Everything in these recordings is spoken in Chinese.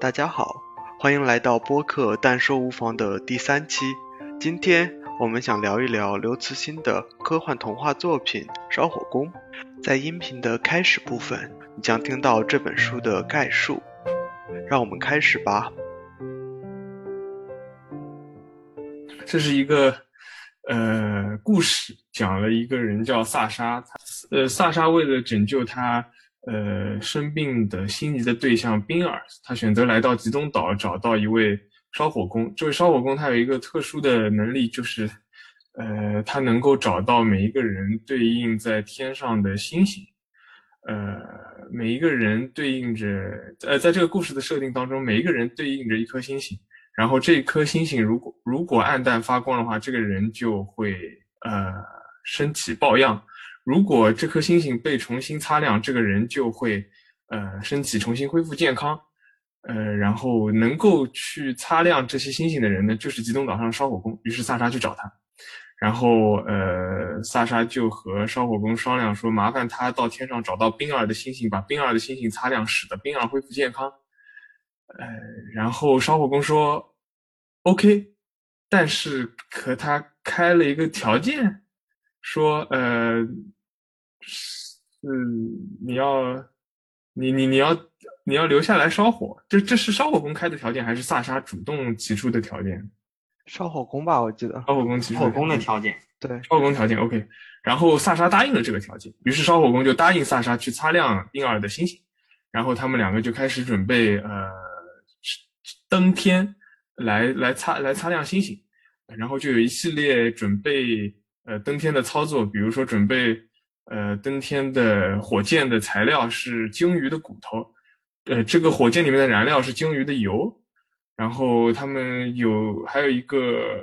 大家好，欢迎来到播客“但说无妨”的第三期。今天我们想聊一聊刘慈欣的科幻童话作品《烧火工》。在音频的开始部分，你将听到这本书的概述。让我们开始吧。这是一个呃故事，讲了一个人叫萨沙，呃，萨沙为了拯救他。呃，生病的心仪的对象冰儿，他选择来到极东岛，找到一位烧火工。这位烧火工他有一个特殊的能力，就是，呃，他能够找到每一个人对应在天上的星星。呃，每一个人对应着，呃，在这个故事的设定当中，每一个人对应着一颗星星。然后这颗星星如果如果暗淡发光的话，这个人就会呃身体抱恙。如果这颗星星被重新擦亮，这个人就会，呃，身体重新恢复健康，呃，然后能够去擦亮这些星星的人呢，就是极东岛上的烧火工。于是萨沙去找他，然后，呃，萨沙就和烧火工商量说，麻烦他到天上找到冰儿的星星，把冰儿的星星擦亮，使得冰儿恢复健康。呃，然后烧火工说，OK，但是和他开了一个条件，说，呃。嗯，你要，你你你要你要留下来烧火，这这是烧火工开的条件，还是萨沙主动提出的条件？烧火工吧，我记得。烧火工提烧火工的条件，对，烧火工条件 OK。然后萨沙答应了这个条件，于是烧火工就答应萨沙去擦亮婴儿的星星，然后他们两个就开始准备呃登天来来擦来擦亮星星，然后就有一系列准备呃登天的操作，比如说准备。呃，登天的火箭的材料是鲸鱼的骨头，呃，这个火箭里面的燃料是鲸鱼的油，然后他们有还有一个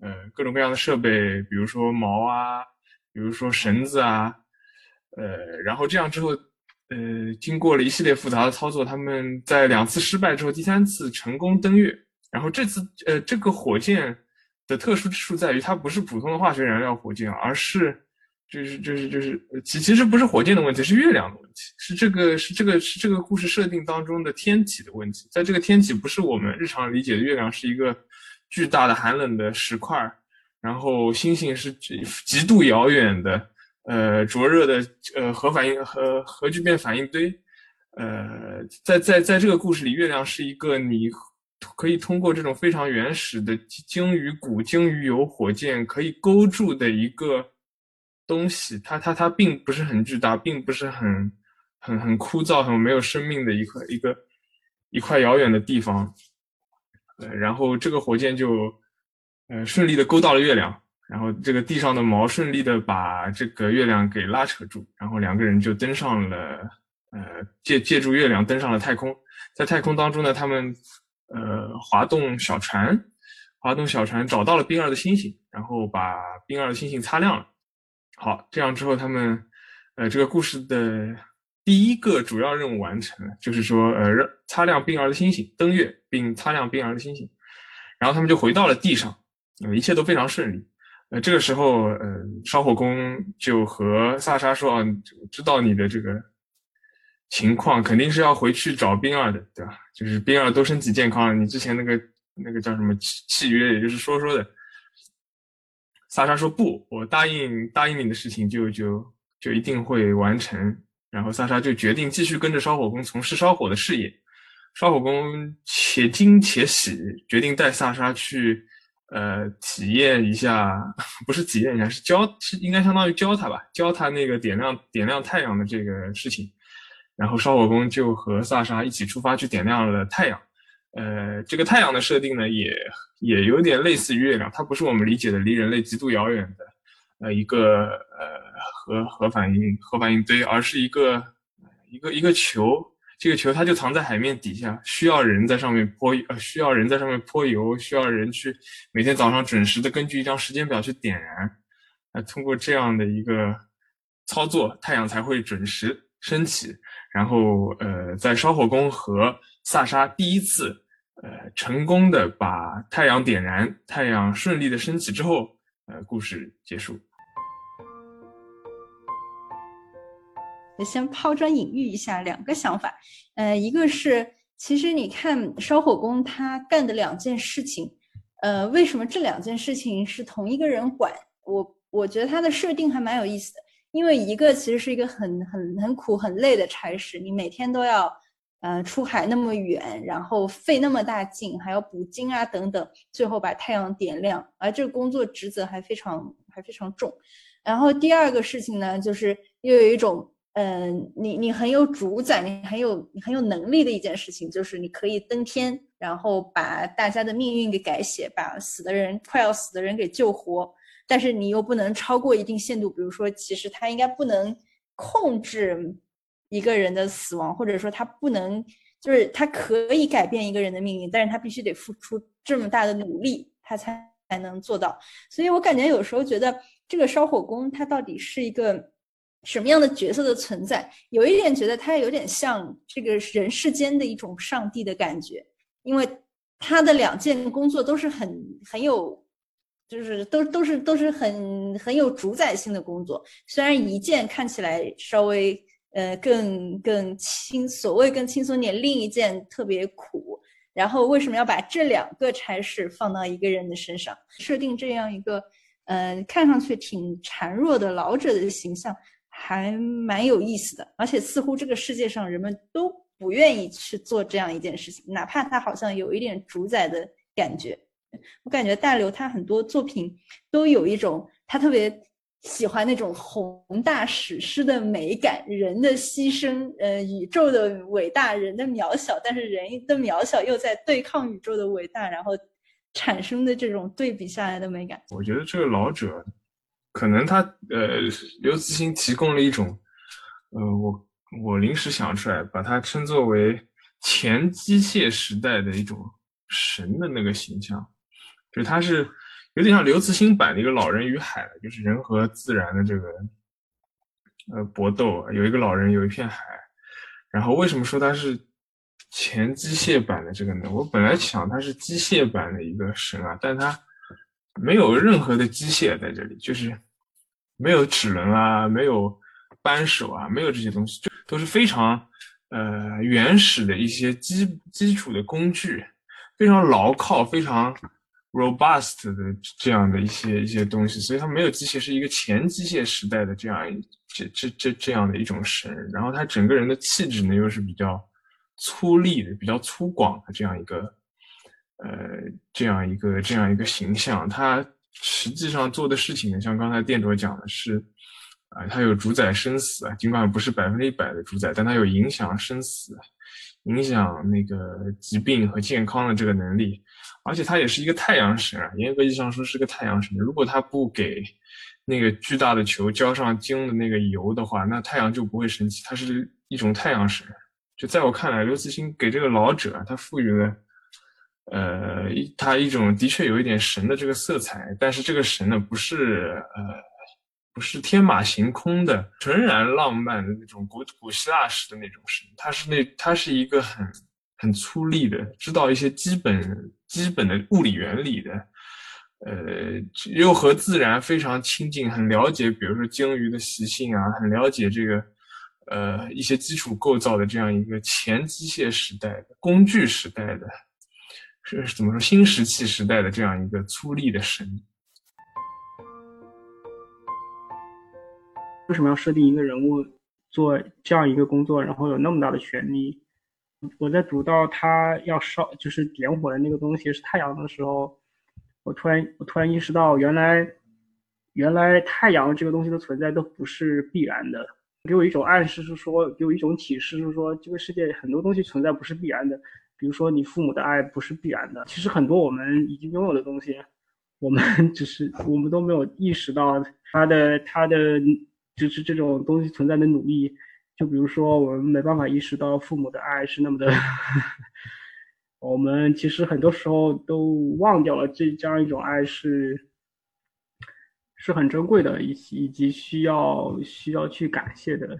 呃各种各样的设备，比如说锚啊，比如说绳子啊，呃，然后这样之后，呃，经过了一系列复杂的操作，他们在两次失败之后，第三次成功登月，然后这次呃这个火箭的特殊之处在于，它不是普通的化学燃料火箭，而是。就是就是就是，其其实不是火箭的问题，是月亮的问题，是这个是这个是这个故事设定当中的天体的问题。在这个天体不是我们日常理解的月亮是一个巨大的寒冷的石块，然后星星是极极度遥远的，呃，灼热的呃核反应核核聚变反应堆，呃，在在在这个故事里，月亮是一个你可以通过这种非常原始的鲸鱼骨、鲸鱼油火箭可以勾住的一个。东西，它它它并不是很巨大，并不是很很很枯燥、很没有生命的一块一个一块遥远的地方。呃，然后这个火箭就呃顺利的勾到了月亮，然后这个地上的毛顺利的把这个月亮给拉扯住，然后两个人就登上了呃借借助月亮登上了太空。在太空当中呢，他们呃滑动小船，滑动小船找到了冰儿的星星，然后把冰儿的星星擦亮了。好，这样之后，他们，呃，这个故事的第一个主要任务完成了，就是说，呃，擦亮冰儿的星星，登月并擦亮冰儿的星星，然后他们就回到了地上，呃，一切都非常顺利。呃，这个时候，呃，烧火工就和萨沙说：“啊，知道你的这个情况，肯定是要回去找冰儿的，对吧？就是冰儿都身体健康了，你之前那个那个叫什么契契约，也就是说说的。”萨沙说不，我答应答应你的事情就就就一定会完成。然后萨沙就决定继续跟着烧火工从事烧火的事业。烧火工且惊且喜，决定带萨沙去，呃，体验一下，不是体验一下，是教，是应该相当于教他吧，教他那个点亮点亮太阳的这个事情。然后烧火工就和萨沙一起出发去点亮了太阳。呃，这个太阳的设定呢，也也有点类似于月亮，它不是我们理解的离人类极度遥远的，呃，一个呃核核反应核反应堆，而是一个一个一个球，这个球它就藏在海面底下，需要人在上面泼呃需要人在上面泼油，需要人去每天早上准时的根据一张时间表去点燃，呃，通过这样的一个操作，太阳才会准时升起，然后呃，在烧火工和萨沙第一次。呃，成功的把太阳点燃，太阳顺利的升起之后，呃，故事结束。我先抛砖引玉一下两个想法，呃，一个是其实你看烧火工他干的两件事情，呃，为什么这两件事情是同一个人管？我我觉得他的设定还蛮有意思的，因为一个其实是一个很很很苦很累的差事，你每天都要。呃，出海那么远，然后费那么大劲，还要捕鲸啊等等，最后把太阳点亮，而这个工作职责还非常还非常重。然后第二个事情呢，就是又有一种，嗯，你你很有主宰，你很有你很有能力的一件事情，就是你可以登天，然后把大家的命运给改写，把死的人快要死的人给救活，但是你又不能超过一定限度，比如说，其实他应该不能控制。一个人的死亡，或者说他不能，就是他可以改变一个人的命运，但是他必须得付出这么大的努力，他才才能做到。所以我感觉有时候觉得这个烧火工他到底是一个什么样的角色的存在？有一点觉得他有点像这个人世间的一种上帝的感觉，因为他的两件工作都是很很有，就是都都是都是很很有主宰性的工作，虽然一件看起来稍微。呃，更更轻，所谓更轻松点。另一件特别苦，然后为什么要把这两个差事放到一个人的身上，设定这样一个，呃，看上去挺孱弱的老者的形象，还蛮有意思的。而且似乎这个世界上人们都不愿意去做这样一件事情，哪怕他好像有一点主宰的感觉。我感觉大刘他很多作品都有一种他特别。喜欢那种宏大史诗的美感，人的牺牲，呃，宇宙的伟大，人的渺小，但是人的渺小又在对抗宇宙的伟大，然后产生的这种对比下来的美感。我觉得这个老者，可能他呃，刘慈欣提供了一种，呃，我我临时想出来，把它称作为前机械时代的一种神的那个形象，就他是。有点像刘慈欣版的一个老人与海就是人和自然的这个呃搏斗。有一个老人，有一片海。然后为什么说它是前机械版的这个呢？我本来想它是机械版的一个神啊，但它没有任何的机械在这里，就是没有齿轮啊，没有扳手啊，没有这些东西，就都是非常呃原始的一些基基础的工具，非常牢靠，非常。Robust 的这样的一些一些东西，所以它没有机械，是一个前机械时代的这样这这这这样的一种神。然后他整个人的气质呢，又是比较粗粝的、比较粗犷的这样一个呃这样一个这样一个形象。他实际上做的事情呢，像刚才店主讲的是啊，他有主宰生死啊，尽管不是百分之一百的主宰，但他有影响生死、影响那个疾病和健康的这个能力。而且他也是一个太阳神啊，严格意义上说是个太阳神。如果他不给那个巨大的球浇上晶的那个油的话，那太阳就不会升起。他是一种太阳神。就在我看来，刘慈欣给这个老者他赋予了，呃，他一种的确有一点神的这个色彩。但是这个神呢，不是呃，不是天马行空的、纯然浪漫的那种古古希腊式的那种神。他是那，他是一个很。很粗粝的，知道一些基本基本的物理原理的，呃，又和自然非常亲近，很了解，比如说鲸鱼的习性啊，很了解这个，呃，一些基础构造的这样一个前机械时代的工具时代的，是怎么说新石器时代的这样一个粗粝的神。为什么要设定一个人物做这样一个工作，然后有那么大的权利？我在读到他要烧，就是点火的那个东西是太阳的时候，我突然我突然意识到，原来原来太阳这个东西的存在都不是必然的，给我一种暗示是说，给我一种启示是说，这个世界很多东西存在不是必然的，比如说你父母的爱不是必然的，其实很多我们已经拥有的东西，我们 只是我们都没有意识到他的他的就是这种东西存在的努力。就比如说，我们没办法意识到父母的爱是那么的，我们其实很多时候都忘掉了这这样一种爱是是很珍贵的，以以及需要需要去感谢的。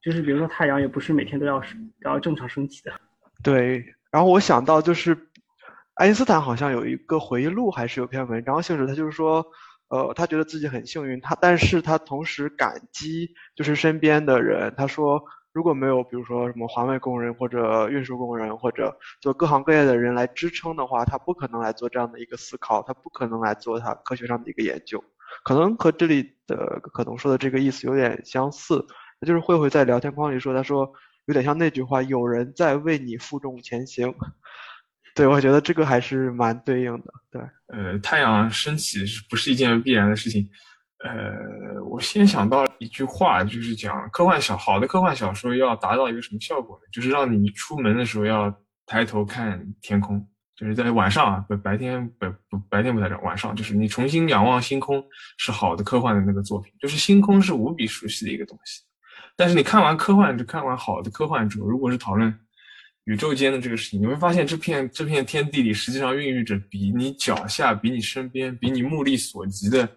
就是比如说，太阳也不是每天都要要正常升起的。对，然后我想到就是爱因斯坦好像有一个回忆录，还是有篇文章，性质他就是说。呃，他觉得自己很幸运，他但是他同时感激就是身边的人。他说，如果没有比如说什么环卫工人或者运输工人或者做各行各业的人来支撑的话，他不可能来做这样的一个思考，他不可能来做他科学上的一个研究。可能和这里的可能说的这个意思有点相似，就是慧慧在聊天框里说，他说有点像那句话，有人在为你负重前行。对，我觉得这个还是蛮对应的。对，呃，太阳升起不是一件必然的事情？呃，我先想到一句话，就是讲科幻小好的科幻小说要达到一个什么效果呢？就是让你出门的时候要抬头看天空，就是在晚上啊，不白天不不白天不太重要，晚上就是你重新仰望星空，是好的科幻的那个作品。就是星空是无比熟悉的一个东西，但是你看完科幻，就看完好的科幻之后，如果是讨论宇宙间的这个事情，你会发现这片这片天地里实际上孕育着比你脚下、比你身边、比你目力所及的。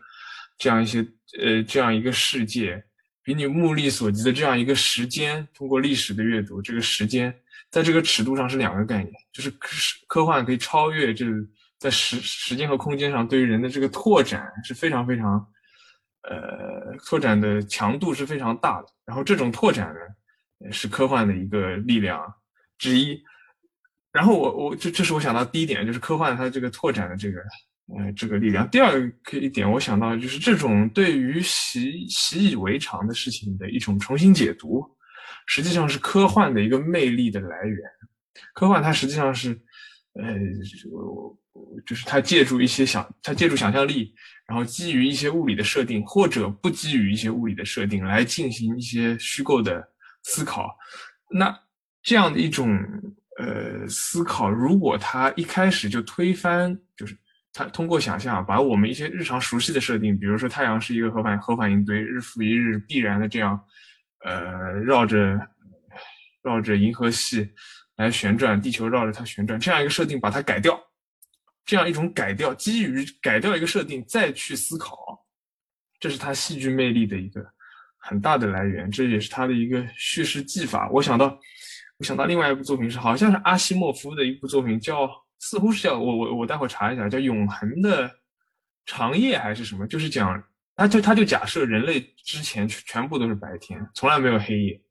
这样一些呃，这样一个世界，比你目力所及的这样一个时间，通过历史的阅读，这个时间在这个尺度上是两个概念，就是科科幻可以超越这在时时间和空间上对于人的这个拓展是非常非常，呃，拓展的强度是非常大的。然后这种拓展呢，是科幻的一个力量之一。然后我我这这是我想到第一点，就是科幻它这个拓展的这个。呃，这个力量。第二个一点，我想到就是这种对于习习以为常的事情的一种重新解读，实际上是科幻的一个魅力的来源。科幻它实际上是，呃，就是它借助一些想，它借助想象力，然后基于一些物理的设定，或者不基于一些物理的设定来进行一些虚构的思考。那这样的一种呃思考，如果他一开始就推翻，就是。他通过想象，把我们一些日常熟悉的设定，比如说太阳是一个核反核反应堆，日复一日必然的这样，呃，绕着绕着银河系来旋转，地球绕着它旋转，这样一个设定把它改掉，这样一种改掉，基于改掉一个设定再去思考，这是它戏剧魅力的一个很大的来源，这也是它的一个叙事技法。我想到，我想到另外一部作品是，好像是阿西莫夫的一部作品叫。似乎是叫我我我待会查一下，叫《永恒的长夜》还是什么？就是讲，他就他就假设人类之前全部都是白天，从来没有黑夜。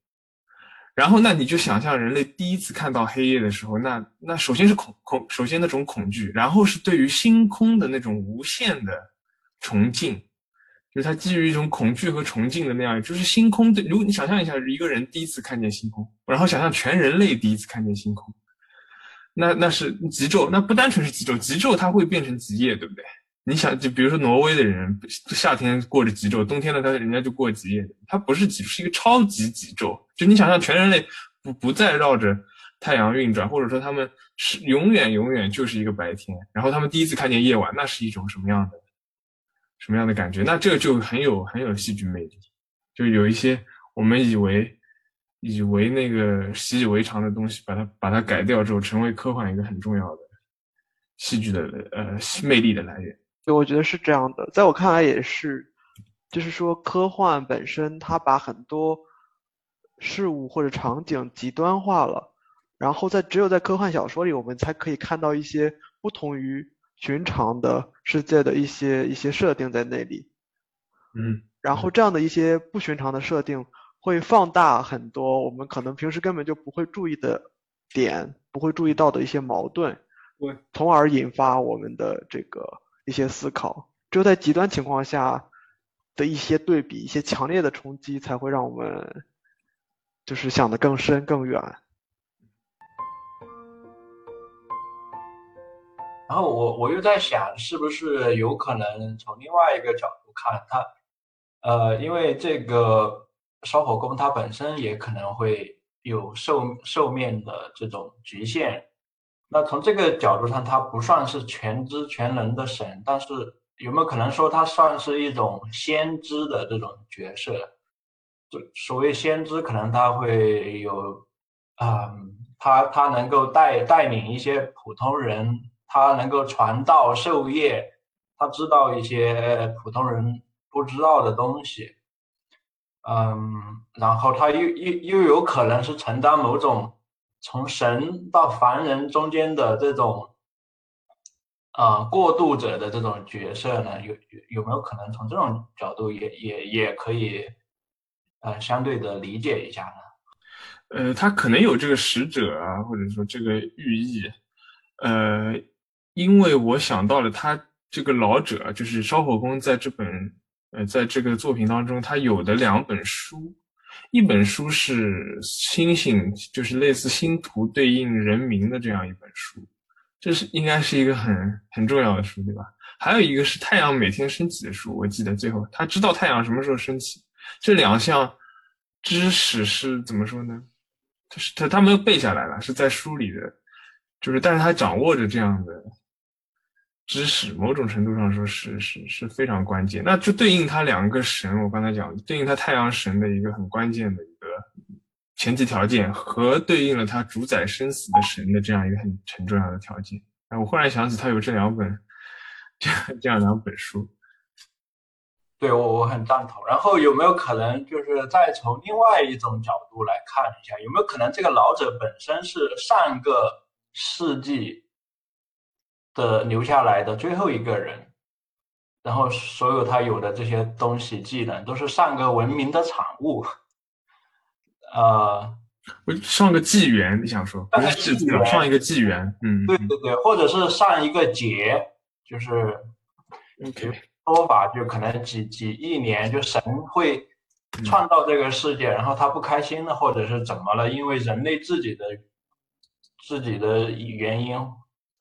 然后那你就想象人类第一次看到黑夜的时候，那那首先是恐恐，首先那种恐惧，然后是对于星空的那种无限的崇敬，就是他基于一种恐惧和崇敬的那样，就是星空的。如果你想象一下，一个人第一次看见星空，然后想象全人类第一次看见星空。那那是极昼，那不单纯是极昼，极昼它会变成极夜，对不对？你想，就比如说挪威的人，夏天过着极昼，冬天呢，他人家就过极夜，它不是极，是一个超级极昼。就你想象，全人类不不再绕着太阳运转，或者说他们是永远永远就是一个白天，然后他们第一次看见夜晚，那是一种什么样的什么样的感觉？那这个就很有很有戏剧魅力，就有一些我们以为。以为那个习以为常的东西，把它把它改掉之后，成为科幻一个很重要的戏剧的呃魅力的来源。对，我觉得是这样的，在我看来也是，就是说科幻本身它把很多事物或者场景极端化了，然后在只有在科幻小说里，我们才可以看到一些不同于寻常的世界的一些一些设定在那里。嗯，然后这样的一些不寻常的设定。会放大很多我们可能平时根本就不会注意的点，不会注意到的一些矛盾，对，从而引发我们的这个一些思考。只有在极端情况下的一些对比、一些强烈的冲击，才会让我们就是想得更深更远。然后我我又在想，是不是有可能从另外一个角度看它？呃，因为这个。烧火工它本身也可能会有寿寿命的这种局限，那从这个角度上，它不算是全知全能的神，但是有没有可能说它算是一种先知的这种角色？就所谓先知，可能他会有，嗯，他他能够带带领一些普通人，他能够传道授业，他知道一些普通人不知道的东西。嗯，然后他又又又有可能是承担某种从神到凡人中间的这种啊过渡者的这种角色呢？有有有没有可能从这种角度也也也可以呃相对的理解一下呢？呃，他可能有这个使者啊，或者说这个寓意，呃，因为我想到了他这个老者，就是烧火工在这本呃在这个作品当中，他有的两本书，一本书是星星，就是类似星图对应人民的这样一本书，这是应该是一个很很重要的书，对吧？还有一个是太阳每天升起的书，我记得最后他知道太阳什么时候升起，这两项知识是怎么说呢？就是他他没有背下来了，是在书里的，就是但是他掌握着这样的知识，某种程度上说是是是非常关键。那就对应他两个神，我刚才讲对应他太阳神的一个很关键的一个前提条件，和对应了他主宰生死的神的这样一个很很重要的条件。哎，我忽然想起他有这两本这样这样两本书。对我我很赞同。然后有没有可能就是再从另外一种角度来看一下，有没有可能这个老者本身是上个世纪的留下来的最后一个人，然后所有他有的这些东西技能都是上个文明的产物，呃，上个纪元，你想说？不是纪元，上一个纪元。嗯，对对对，或者是上一个节，就是。说法就可能几几亿年，就神会创造这个世界，然后他不开心了，或者是怎么了？因为人类自己的自己的原因，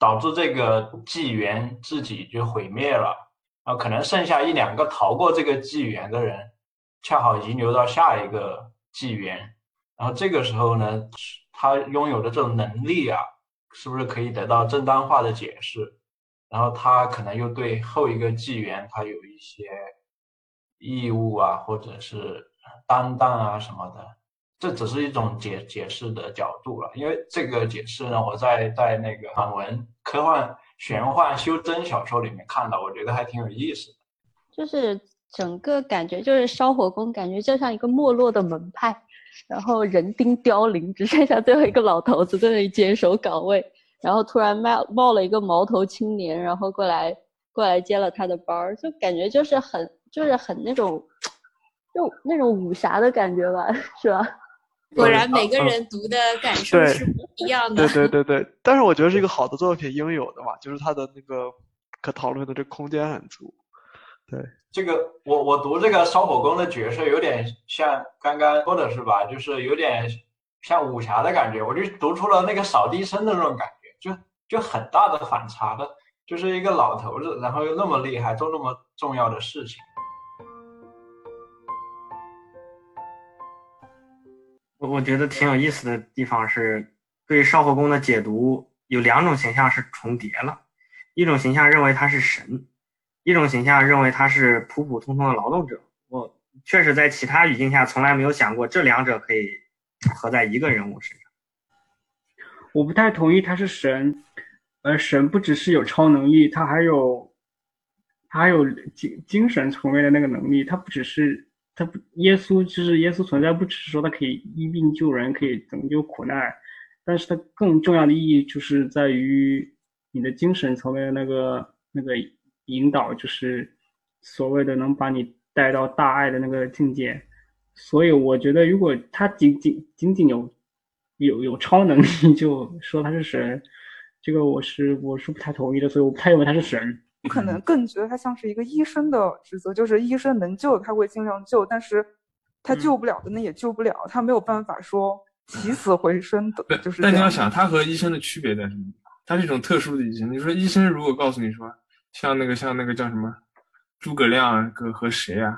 导致这个纪元自己就毁灭了，然后可能剩下一两个逃过这个纪元的人，恰好遗留到下一个纪元，然后这个时候呢，他拥有的这种能力啊，是不是可以得到正当化的解释？然后他可能又对后一个纪元他有一些义务啊，或者是担当啊什么的，这只是一种解解释的角度了。因为这个解释呢，我在在那个韩文科幻玄幻修真小说里面看到，我觉得还挺有意思的。就是整个感觉就是烧火工，感觉就像一个没落的门派，然后人丁凋零，只剩下最后一个老头子在那里坚守岗位。然后突然冒冒了一个毛头青年，然后过来过来接了他的班儿，就感觉就是很就是很那种，就那种武侠的感觉吧，是吧？果然每个人读的感受是不一样的。对 对对对，但是我觉得是一个好的作品应有的嘛，就是它的那个可讨论的这空间很足。对，这个我我读这个烧火工的角色有点像刚刚说的是吧？就是有点像武侠的感觉，我就读出了那个扫地僧的那种感觉。就就很大的反差的，就是一个老头子，然后又那么厉害，做那么重要的事情。我我觉得挺有意思的地方是，对少火工的解读有两种形象是重叠了，一种形象认为他是神，一种形象认为他是普普通通的劳动者。我确实在其他语境下从来没有想过这两者可以合在一个人物身上。我不太同意他是神，而神不只是有超能力，他还有，他还有精精神层面的那个能力。他不只是他不耶稣，就是耶稣存在，不只是说他可以医病救人，可以拯救苦难，但是他更重要的意义就是在于你的精神层面的那个那个引导，就是所谓的能把你带到大爱的那个境界。所以我觉得，如果他仅仅仅仅有。有有超能力就说他是神，这个我是我是不太同意的，所以我不太认为他是神。我可能更觉得他像是一个医生的职责，就是医生能救他会尽量救，但是他救不了的那也救不了，他没有办法说起死回生的。就是。但你要想，他和医生的区别在什么？他是一种特殊的医生。你说医生如果告诉你说，像那个像那个叫什么诸葛亮和和谁啊？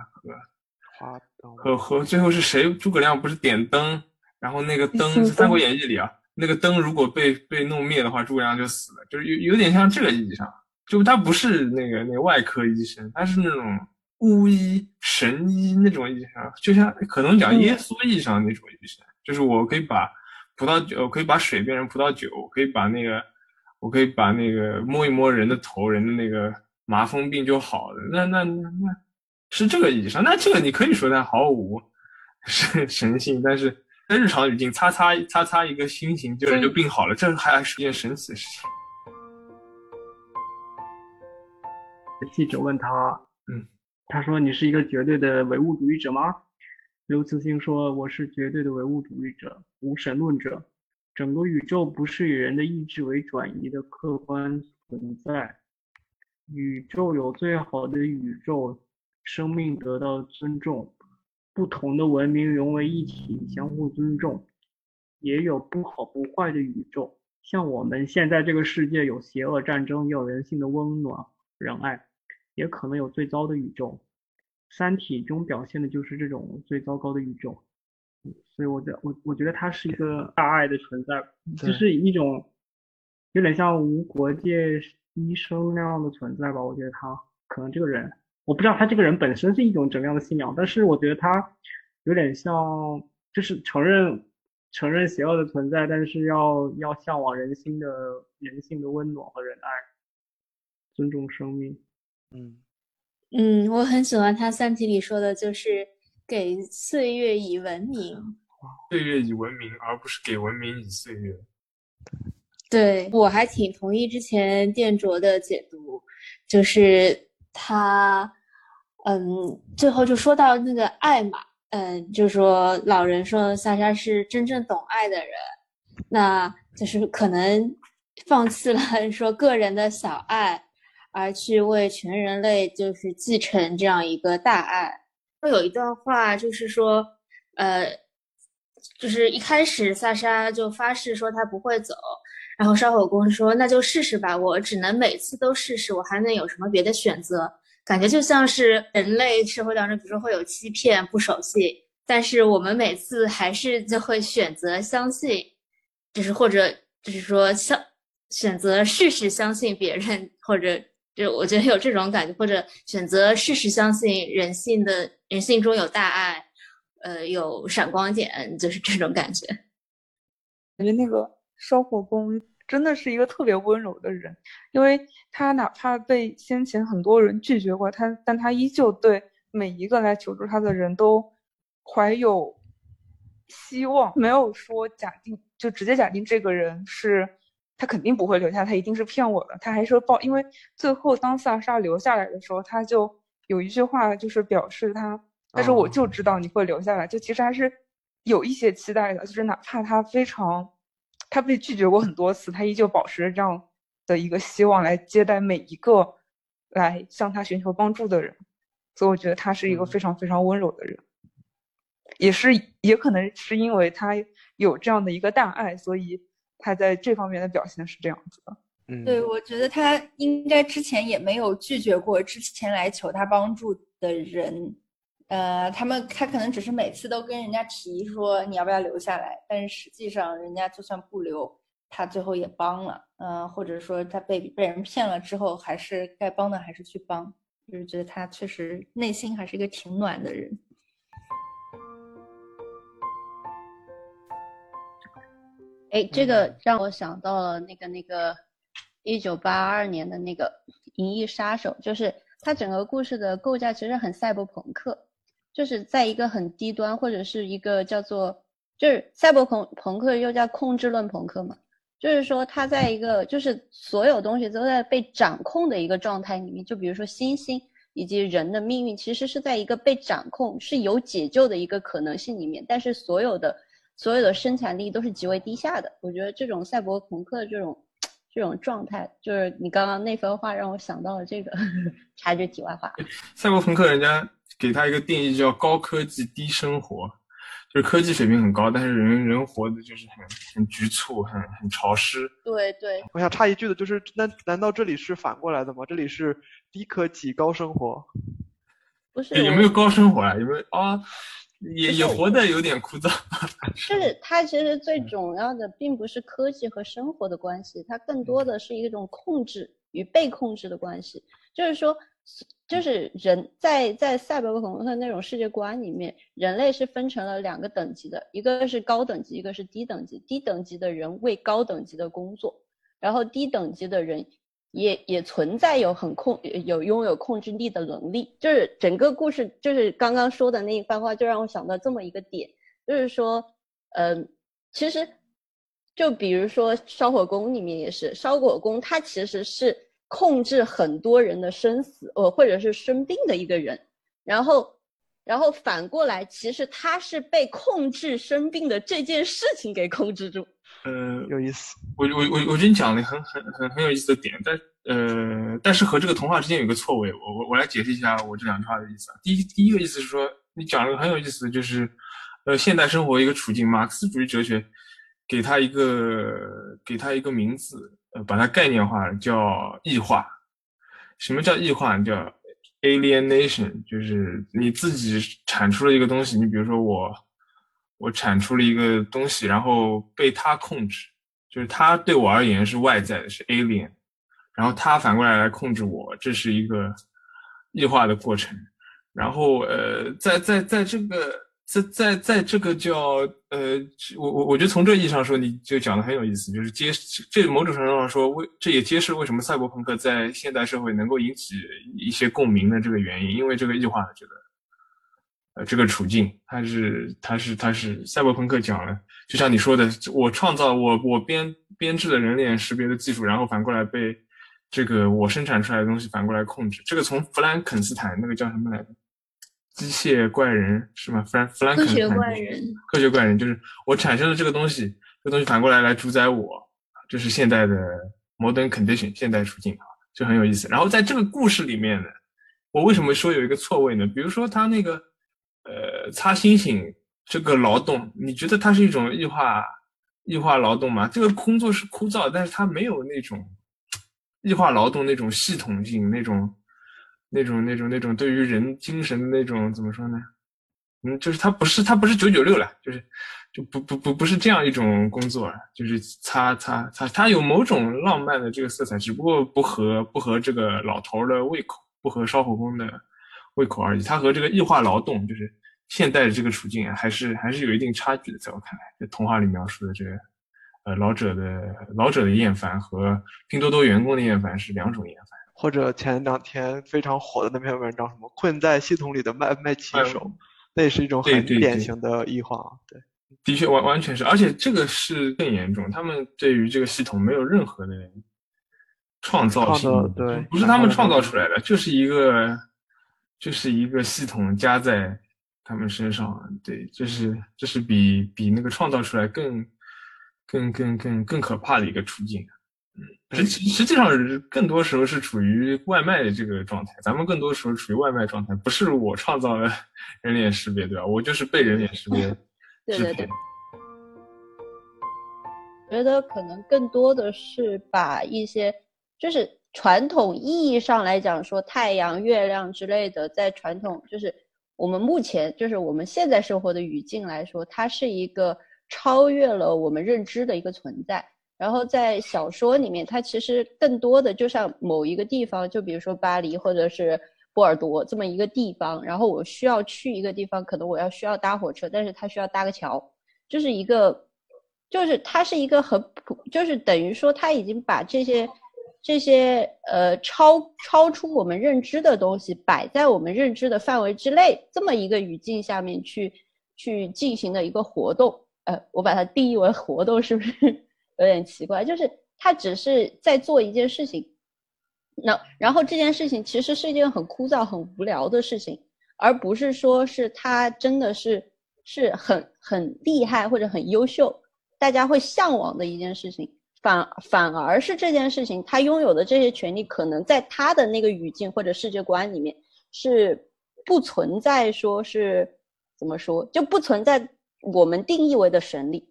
和和和最后是谁？诸葛亮不是点灯？然后那个灯，《三国演义》里啊，那个灯如果被被弄灭的话，诸葛亮就死了，就是有有点像这个意义上，就他不是那个那个外科医生，他是那种巫医、神医那种医生，就像可能讲耶稣意义上那种医生，就是我可以把葡萄酒，我可以把水变成葡萄酒，可以把那个，我可以把那个摸一摸人的头，人的那个麻风病就好了，那那那那是这个意义上，那这个你可以说他毫无神神性，但是。在日常语境，擦擦擦擦一个心形，就人就病好了，这还是一件神奇的事情。记者问他，嗯，他说：“你是一个绝对的唯物主义者吗？”刘慈欣说：“我是绝对的唯物主义者，无神论者。整个宇宙不是以人的意志为转移的客观存在。宇宙有最好的宇宙，生命得到尊重，不同的文明融为一体，相互尊重。也有不好不坏的宇宙，像我们现在这个世界有邪恶战争，也有人性的温暖仁爱，也可能有最糟的宇宙。”《三体》中表现的就是这种最糟糕的宇宙，所以我觉我我觉得它是一个大爱的存在，就是一种有点像无国界医生那样的存在吧。我觉得他可能这个人，我不知道他这个人本身是一种怎么样的信仰，但是我觉得他有点像，就是承认承认邪恶的存在，但是要要向往人心的人性的温暖和仁爱，尊重生命，嗯。嗯，我很喜欢他《三体》里说的，就是给岁月以文明。岁月以文明，而不是给文明以岁月。对我还挺同意之前电卓的解读，就是他，嗯，最后就说到那个爱嘛，嗯，就说老人说莎莎是真正懂爱的人，那就是可能放弃了 说个人的小爱。而去为全人类就是继承这样一个大爱。会有一段话就是说，呃，就是一开始萨莎就发誓说他不会走，然后烧火工说那就试试吧，我只能每次都试试，我还能有什么别的选择？感觉就像是人类社会当中，比如说会有欺骗、不守信，但是我们每次还是就会选择相信，就是或者就是说相选择试试相信别人或者。就我觉得有这种感觉，或者选择事实相信人性的人性中有大爱，呃，有闪光点，就是这种感觉。感觉那个烧火工真的是一个特别温柔的人，因为他哪怕被先前很多人拒绝过他，但他依旧对每一个来求助他的人都怀有希望，没有说假定就直接假定这个人是。他肯定不会留下，他一定是骗我的。他还说报，因为最后当萨莎留下来的时候，他就有一句话，就是表示他，他说我就知道你会留下来，就其实还是有一些期待的。就是哪怕他非常，他被拒绝过很多次，他依旧保持着这样的一个希望来接待每一个来向他寻求帮助的人。所以我觉得他是一个非常非常温柔的人，也是也可能是因为他有这样的一个大爱，所以。他在这方面的表现是这样子的，嗯，对，我觉得他应该之前也没有拒绝过之前来求他帮助的人，呃，他们他可能只是每次都跟人家提说你要不要留下来，但是实际上人家就算不留，他最后也帮了，嗯，或者说他被被人骗了之后，还是该帮的还是去帮，就是觉得他确实内心还是一个挺暖的人。哎，这个让我想到了那个那个一九八二年的那个《银翼杀手》，就是它整个故事的构架其实很赛博朋克，就是在一个很低端或者是一个叫做就是赛博朋朋克又叫控制论朋克嘛，就是说它在一个就是所有东西都在被掌控的一个状态里面，就比如说星星以及人的命运其实是在一个被掌控是有解救的一个可能性里面，但是所有的。所有的生产力都是极为低下的。我觉得这种赛博朋克这种这种状态，就是你刚刚那番话让我想到了这个。插句题外话，赛博朋克人家给他一个定义叫高科技低生活，就是科技水平很高，但是人人活的就是很很局促，很很潮湿。对对。我想插一句的就是，那难道这里是反过来的吗？这里是低科技高生活？不是？有没有高生活啊？有没有啊？也也活得有点枯燥，就 是它其实最重要的并不是科技和生活的关系，它更多的是一种控制与被控制的关系。就是说，就是人在在赛博朋克那种世界观里面，人类是分成了两个等级的，一个是高等级，一个是低等级。低等级的人为高等级的工作，然后低等级的人。也也存在有很控有拥有控制力的能力，就是整个故事就是刚刚说的那一番话，就让我想到这么一个点，就是说，嗯，其实就比如说烧火工里面也是，烧火工他其实是控制很多人的生死，呃，或者是生病的一个人，然后然后反过来，其实他是被控制生病的这件事情给控制住。呃，有意思。我我我我觉得你讲了很很很很有意思的点，但呃，但是和这个童话之间有个错位，我我我来解释一下我这两句话的意思啊。第一第一个意思是说，你讲了个很有意思的就是，呃，现代生活一个处境，马克思主义哲学给他一个给他一个名字，呃，把它概念化叫异化。什么叫异化？叫 alienation，就是你自己产出了一个东西，你比如说我。我产出了一个东西，然后被他控制，就是他对我而言是外在的，是 alien，然后他反过来来控制我，这是一个异化的过程。然后呃，在在在这个在在在这个叫呃，我我我觉得从这意义上说，你就讲的很有意思，就是揭这某种程度上说，为这也揭示为什么赛博朋克在现代社会能够引起一些共鸣的这个原因，因为这个异化的这个。呃，这个处境，它是，它是，它是赛博朋克讲了，就像你说的，我创造我我编编制的人脸识别的技术，然后反过来被这个我生产出来的东西反过来控制。这个从弗兰肯斯坦那个叫什么来着？机械怪人是吗？弗兰弗兰肯。科学怪人。科学怪人就是我产生了这个东西，这个东西反过来来主宰我，这是现代的 modern condition 现代处境啊，就很有意思。然后在这个故事里面呢，我为什么说有一个错位呢？比如说他那个。呃，擦星星这个劳动，你觉得它是一种异化异化劳动吗？这个工作是枯燥，但是它没有那种异化劳动那种系统性，那种那种那种那种对于人精神的那种怎么说呢？嗯，就是它不是它不是九九六了，就是就不不不不是这样一种工作了，就是擦擦擦，它有某种浪漫的这个色彩，只不过不合不合这个老头的胃口，不合烧火工的。胃口而已，它和这个异化劳动，就是现代的这个处境，还是还是有一定差距的。在我看来，这童话里描述的这个，呃，老者的老者的厌烦和拼多多员工的厌烦是两种厌烦。或者前两天非常火的那篇文章，什么困在系统里的卖卖骑手，那也是一种很典型的异化。对，的确完完全是，而且这个是更严重，他们对于这个系统没有任何的创造性，对，不是他们创造出来的，就是一个。就是一个系统加在他们身上，对，这是这是比比那个创造出来更更更更更可怕的一个处境，嗯，实实际上更多时候是处于外卖的这个状态，咱们更多时候处于外卖状态，不是我创造了 人脸识别，对吧？我就是被人脸识别 对对对，觉得可能更多的是把一些就是。传统意义上来讲，说太阳、月亮之类的，在传统就是我们目前就是我们现在生活的语境来说，它是一个超越了我们认知的一个存在。然后在小说里面，它其实更多的就像某一个地方，就比如说巴黎或者是波尔多这么一个地方，然后我需要去一个地方，可能我要需要搭火车，但是它需要搭个桥，就是一个，就是它是一个很普，就是等于说它已经把这些。这些呃超超出我们认知的东西摆在我们认知的范围之内，这么一个语境下面去去进行的一个活动，呃，我把它定义为活动是不是有点奇怪？就是他只是在做一件事情，那然后这件事情其实是一件很枯燥、很无聊的事情，而不是说是他真的是是很很厉害或者很优秀，大家会向往的一件事情。反反而是这件事情，他拥有的这些权利，可能在他的那个语境或者世界观里面是不存在，说是怎么说就不存在我们定义为的神力。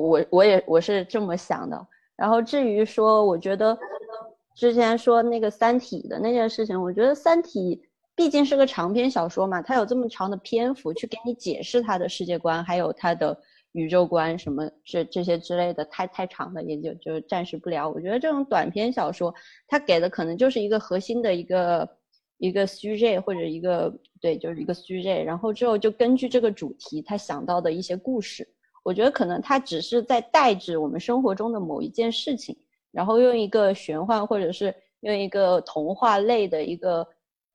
我我也我是这么想的。然后至于说，我觉得之前说那个《三体》的那件事情，我觉得《三体》毕竟是个长篇小说嘛，它有这么长的篇幅去给你解释它的世界观，还有它的。宇宙观什么这这些之类的太太长了，也就就暂时不聊。我觉得这种短篇小说，它给的可能就是一个核心的一个一个 sujet 或者一个对，就是一个 sujet，然后之后就根据这个主题，他想到的一些故事，我觉得可能它只是在代指我们生活中的某一件事情，然后用一个玄幻或者是用一个童话类的一个。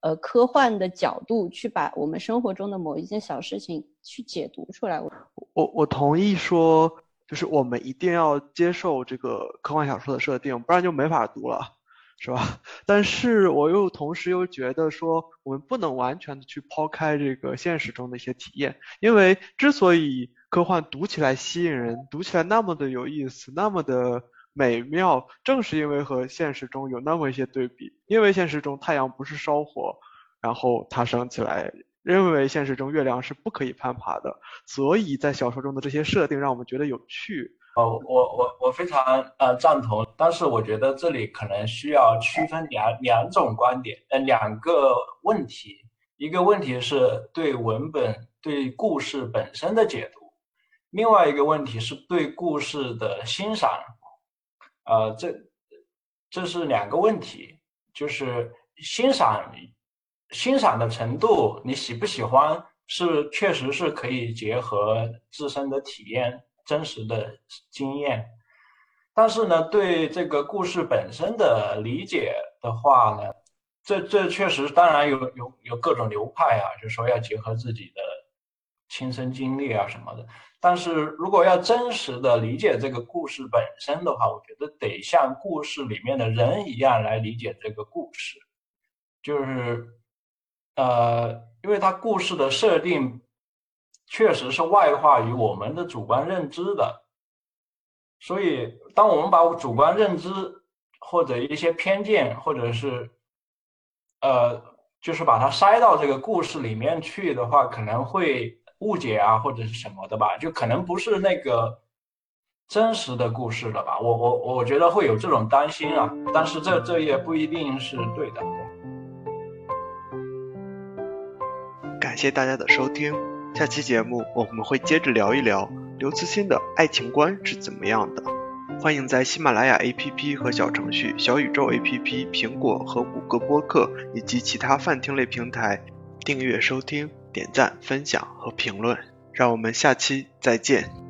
呃，科幻的角度去把我们生活中的某一件小事情去解读出来。我我我同意说，就是我们一定要接受这个科幻小说的设定，不然就没法读了。是吧？但是我又同时又觉得说，我们不能完全的去抛开这个现实中的一些体验，因为之所以科幻读起来吸引人，读起来那么的有意思，那么的美妙，正是因为和现实中有那么一些对比。因为现实中太阳不是烧火，然后它升起来；认为现实中月亮是不可以攀爬的，所以在小说中的这些设定让我们觉得有趣。哦，我我我非常呃赞同，但是我觉得这里可能需要区分两两种观点，呃两个问题，一个问题是对文本对故事本身的解读，另外一个问题是对故事的欣赏，呃这这是两个问题，就是欣赏欣赏的程度，你喜不喜欢是确实是可以结合自身的体验。真实的经验，但是呢，对这个故事本身的理解的话呢，这这确实当然有有有各种流派啊，就说要结合自己的亲身经历啊什么的。但是如果要真实的理解这个故事本身的话，我觉得得像故事里面的人一样来理解这个故事，就是呃，因为它故事的设定。确实是外化于我们的主观认知的，所以当我们把主观认知或者一些偏见，或者是呃，就是把它塞到这个故事里面去的话，可能会误解啊，或者是什么的吧，就可能不是那个真实的故事了吧。我我我觉得会有这种担心啊，但是这这也不一定是对的。感谢大家的收听。下期节目我们会接着聊一聊刘慈欣的爱情观是怎么样的。欢迎在喜马拉雅 APP 和小程序小宇宙 APP、苹果和谷歌播客以及其他泛听类平台订阅收听、点赞、分享和评论。让我们下期再见。